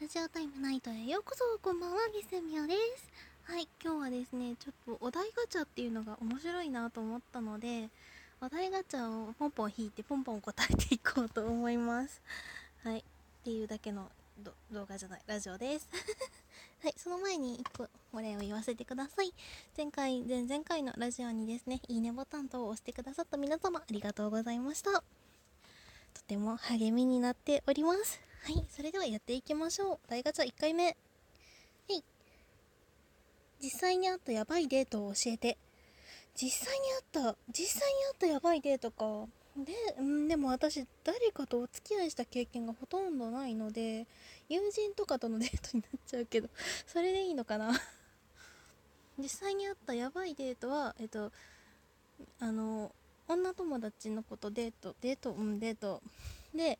ラジオタイムナイトへようこそこんばんはゲスミオです。はい今日はですねちょっとお題ガチャっていうのが面白いなと思ったのでお題ガチャをポンポン引いてポンポン答えていこうと思います。はいっていうだけの動画じゃないラジオです。はいその前に1個お礼を言わせてください。前回前々回のラジオにですねいいねボタン等を押してくださった皆様ありがとうございました。とても励みになっております。はい、それではやっていきましょう。大ガチャ1回目。はい。実際にあったやばいデートを教えて。実際にあった、実際にあったやばいデートか。でう、んでも私、誰かとお付き合いした経験がほとんどないので、友人とかとのデートになっちゃうけど、それでいいのかな実際にあったやばいデートは、えっと、あの、女友達の子とデート、デート、うん、デート。で、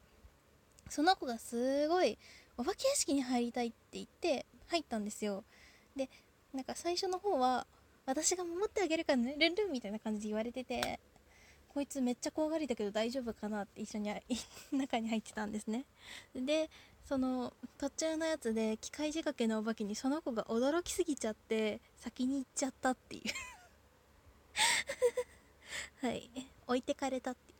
その子がすごいお化け屋敷に入りたいって言って入ったんですよ。でなんか最初の方は私が守ってあげるからねルンルンみたいな感じで言われててこいつめっちゃ怖がりだけど大丈夫かなって一緒に 中に入ってたんですね。でその途中のやつで機械仕掛けのお化けにその子が驚きすぎちゃって先に行っちゃったっていう。はい。置いてかれたっていう。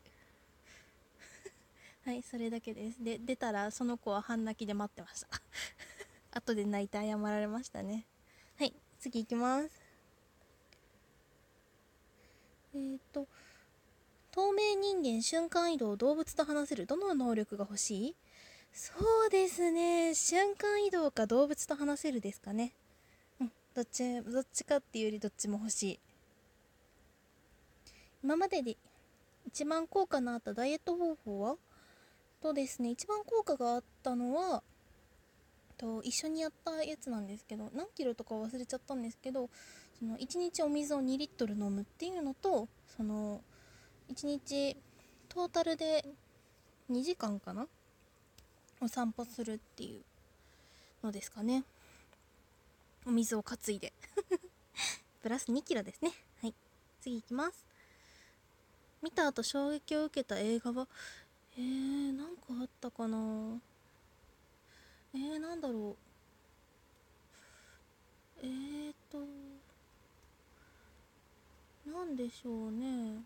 はいそれだけです。で出たらその子は半泣きで待ってました。後で泣いて謝られましたね。はい次行きます。えっ、と透明人間瞬間移動動物と話せる。どの能力が欲しい？そうですね。瞬間移動か動物と話せるですかね。うんどっちどっちかっていうよりどっちも欲しい。今までで一番効果のあったダイエット方法は？とですね一番効果があったのはと一緒にやったやつなんですけど何キロとか忘れちゃったんですけどその1日お水を2リットル飲むっていうのとその1日トータルで2時間かな？お散歩するっていうのですかね。お水を担いで。プラス2キロですね。はい。次いきます。見た後衝撃を受けた映画はえー、なんかあったかな？えー、なんだろう？えーとなんでしょうね。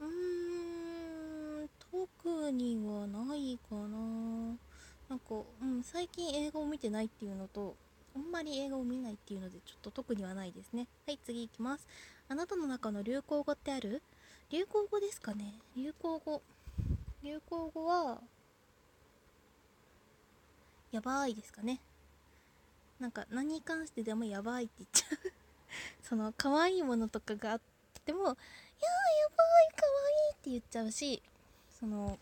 うーん特にはないかな。なんか、うん、最近映画を見てないっていうのとあんまり映画を見ないっていうのでちょっと特にはないですね。はい次いきます。あなたの中の流行語ってある？流行語ですかね。流行語。流行語はやばいですかね。なんか何に関してでもやばいって言っちゃう。その可愛いものとかがあっても「いやーやばい可愛いって言っちゃうしその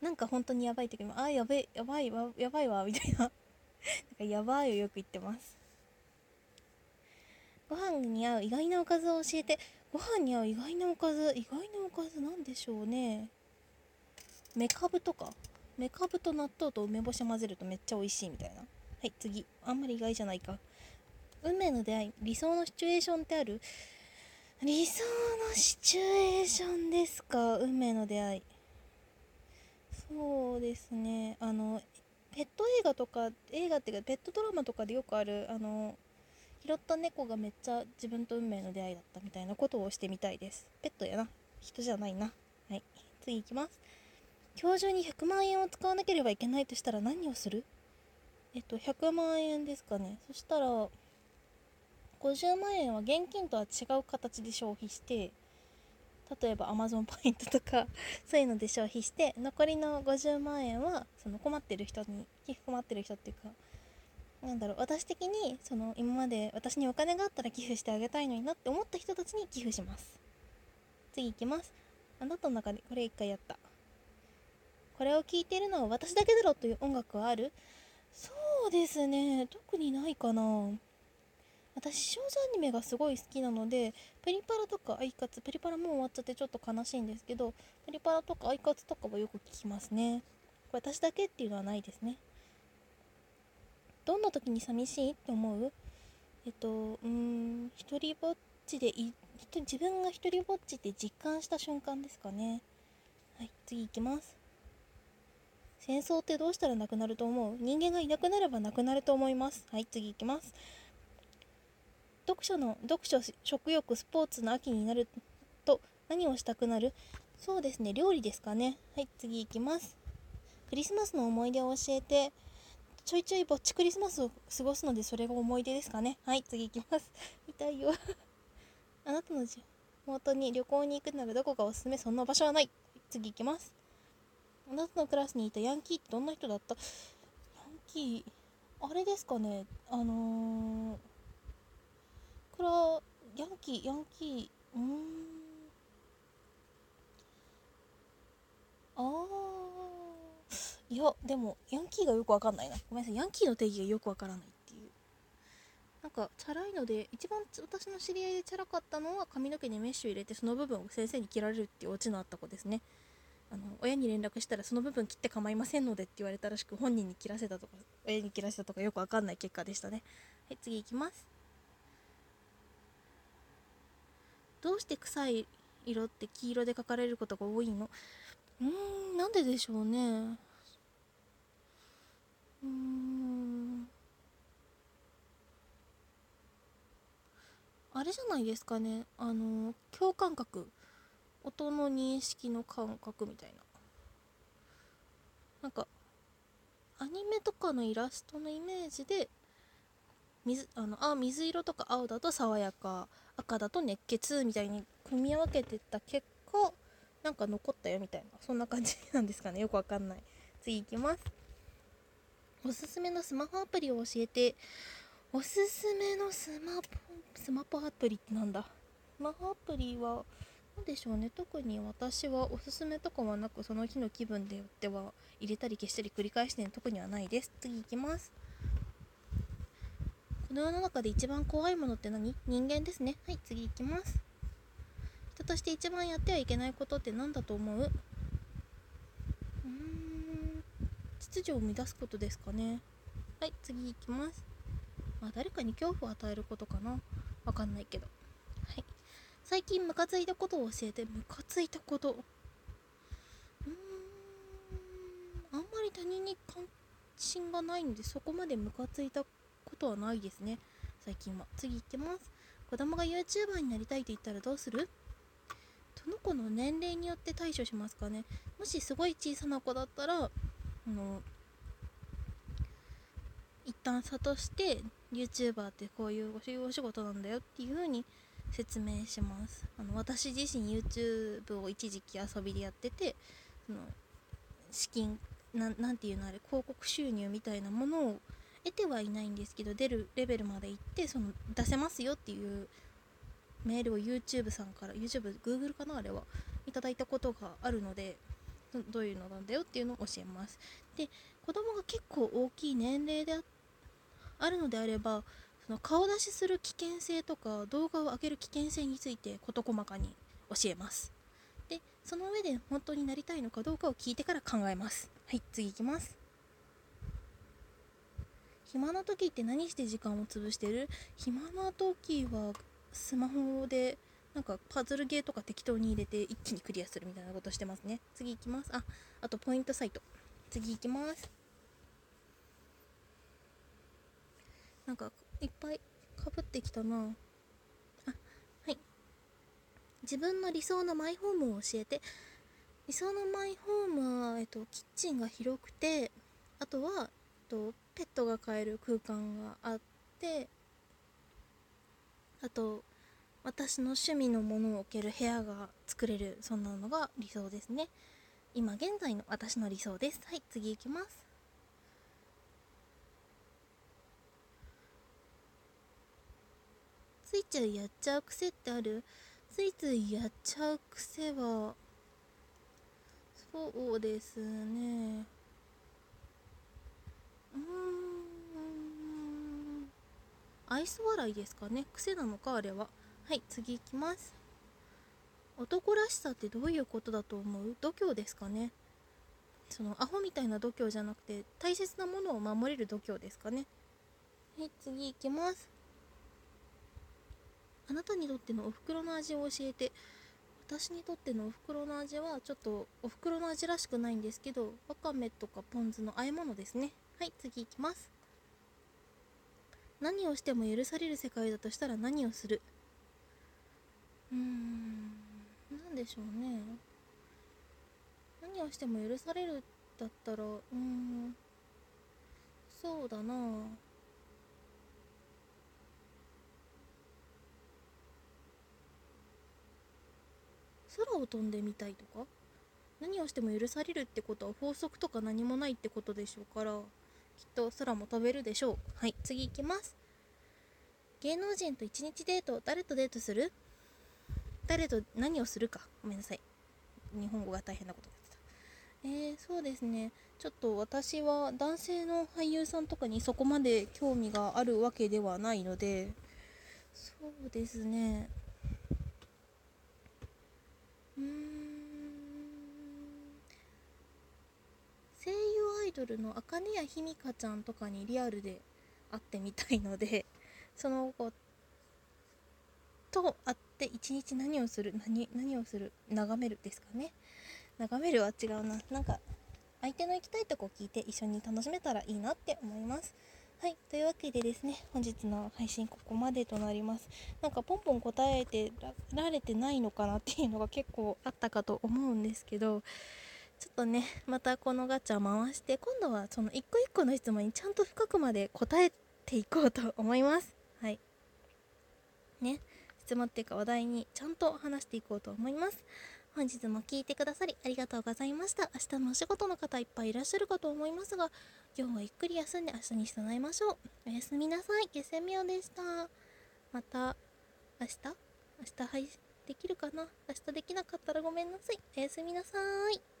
なんか本当にやばい時も「あやべやばいわやばいわ」みたいな。なんかやばいをよく言ってます。ご飯に合う意外なおかずを教えて。ご飯に合う意外なおかず意外なおかずなんでしょうね。めかぶとか。めかぶと納豆と梅干し混ぜるとめっちゃ美味しいみたいな。はい次。あんまり意外じゃないか。運命の出会い。理想のシチュエーションってある？理想のシチュエーションですか？運命の出会い。そうですね。あのペット映画とか映画っていうかペットドラマとかでよくあるあの拾った猫がめっちゃ自分と運命の出会いだったみたいなことをしてみたいです。ペットやな。人じゃないな。はい。次いきます。今日中に100万円を使わなければいけないとしたら何をする？えっと100万円ですかね。そしたら50万円は現金とは違う形で消費して例えば Amazon ポイントとか そういうので消費して残りの50万円はその困ってる人に困ってる人っていうかなんだろう私的にその今まで私にお金があったら寄付してあげたいのになって思った人たちに寄付します。次いきます。あなたの中でこれ一回やった。これを聴いてるのは私だけだろという音楽はある。そうですね。特にないかな。私少女アニメがすごい好きなのでプリパラとかアイカツプリパラもう終わっちゃってちょっと悲しいんですけどプリパラとかアイカツとかはよく聞きますね。これ私だけっていうのはないですね。どんな時に寂しいって思う？えっとうん一人ぼっちでい自分が一人ぼっちって実感した瞬間ですかね。はい次いきます。戦争ってどうしたらなくなると思う？人間がいなくなればなくなると思います。はい次いきます。読書の読書食欲スポーツの秋になると何をしたくなる？そうですね料理ですかね。はい次いきます。クリスマスの思い出を教えて。ちょいちょいぼっちクリスマスを過ごすのでそれが思い出ですかね。はい次いきます。痛いよ。あなたの地元に旅行に行くならどこがおすすめ？そんな場所はない。次いきます。あなたのクラスにいたヤンキーってどんな人だった？ヤンキーあれですかね。あのー、これはヤンキーヤンキーうーんあーいやでもヤンキーがよくわかんないな。ごめんなさいヤンキーの定義がよくわからないっていう。なんかチャラいので一番私の知り合いでチャラかったのは髪の毛にメッシュ入れてその部分を先生に切られるっていうオチのあった子ですね。あの親に連絡したらその部分切って構いませんのでって言われたらしく本人に切らせたとか親に切らせたとかよくわかんない結果でしたね。はい次いきます。どうして臭い色って黄色で描かれることが多いの？うーんなんででしょうね。あれじゃないですかね。あの共感覚。音の認識の感覚みたいな。なんかアニメとかのイラストのイメージで水あのあ水色とか青だと爽やか赤だと熱血みたいに組み分けてた結果なんか残ったよみたいな。そんな感じなんですかね。よくわかんない。次いきます。おすすめのスマホアプリを教えて。おすすめのスマホスマホアプリってなんだ？スマホアプリは何でしょうね。特に私はおすすめとかはなくその日の気分でよっては入れたり消したり繰り返して特にはないです。次いきます。この世の中で一番怖いものって何？人間ですね。はい次いきます。人として一番やってはいけないことって何だと思う？うん。秩序を乱すことですかね。はい次いきます。まあ誰かに恐怖を与えることかな。わかんないけど。はい。最近ムカついたことを教えて。ムカついたこと。うーん。あんまり他人に関心がないんでそこまでムカついたことはないですね。最近は。次いってます。子供が YouTuber になりたいと言ったらどうする？その子の年齢によって対処しますかね。もしすごい小さな子だったらあの一旦諭して YouTuber ってこういうお仕事なんだよっていう風に説明します。あの私自身 YouTube を一時期遊びでやっててその資金ななんていうのあれ広告収入みたいなものを得てはいないんですけど出るレベルまで行ってその出せますよっていうメールを YouTube さんから YouTube、Google かなあれはいただいたことがあるのでどういうのなんだよっていうのを教えます。で子供が結構大きい年齢であるのであればその顔出しする危険性とか動画を上げる危険性について事細かに教えます。でその上で本当になりたいのかどうかを聞いてから考えます。はい次いきます。暇な時って何して時間を潰してる？暇な時はスマホでなんかパズルゲーとか適当に入れて一気にクリアするみたいなことしてますね。次いきます。ああとポイントサイト。次いきます。なんかいっぱいかぶってきたな。あはい。自分の理想のマイホームを教えて。理想のマイホームは、えっと、キッチンが広くてあとは、えっと、ペットが飼える空間があってあと私の趣味のものを置ける部屋が作れるそんなのが理想ですね。今現在の私の理想です。はい次行きます。ついついやっちゃう癖ってある？ついついやっちゃう癖はそうですね。うーん。愛想笑いですかね。癖なのかあれは。はい次いきます。男らしさってどういうことだと思う？度胸ですかね。そのアホみたいな度胸じゃなくて大切なものを守れる度胸ですかね。はい次いきます。あなたにとってのお袋の味を教えて。私にとってのおふくろの味はちょっとおふくろの味らしくないんですけどわかめとかポン酢の和え物ですね。はい次いきます。何をしても許される世界だとしたら何をする？うーん何でしょうね。何をしても許されるだったらうん。そうだな。空を飛んでみたいとか？何をしても許されるってことは法則とか何もないってことでしょうからきっと空も飛べるでしょう。はい次いきます。芸能人と一日デート誰とデートする？誰と何をするか。ごめんなさい。日本語が大変なこと言ってた。えー、そうですね。ちょっと私は男性の俳優さんとかにそこまで興味があるわけではないので。そうですね。うん。声優アイドルの茜谷ひみかちゃんとかにリアルで会ってみたいので。その子と会って一日何をする何何をする眺めるですかね。眺めるは違うな。なんか相手の行きたいとこ聞いて一緒に楽しめたらいいなって思います。はいというわけでですね本日の配信ここまでとなります。なんかポンポン答えてられてないのかなっていうのが結構あったかと思うんですけどちょっとねまたこのガチャ回して今度はその一個一個の質問にちゃんと深くまで答えていこうと思います。はい。ね。質問っていうか話題にちゃんと話していこうと思います。本日も聞いてくださりありがとうございました。明日のお仕事の方いっぱいいらっしゃるかと思いますが今日はゆっくり休んで明日に備えましょう。おやすみなさい。ゲセミオでした。また明日？明日配信できるかな？明日できなかったらごめんなさい。おやすみなさい。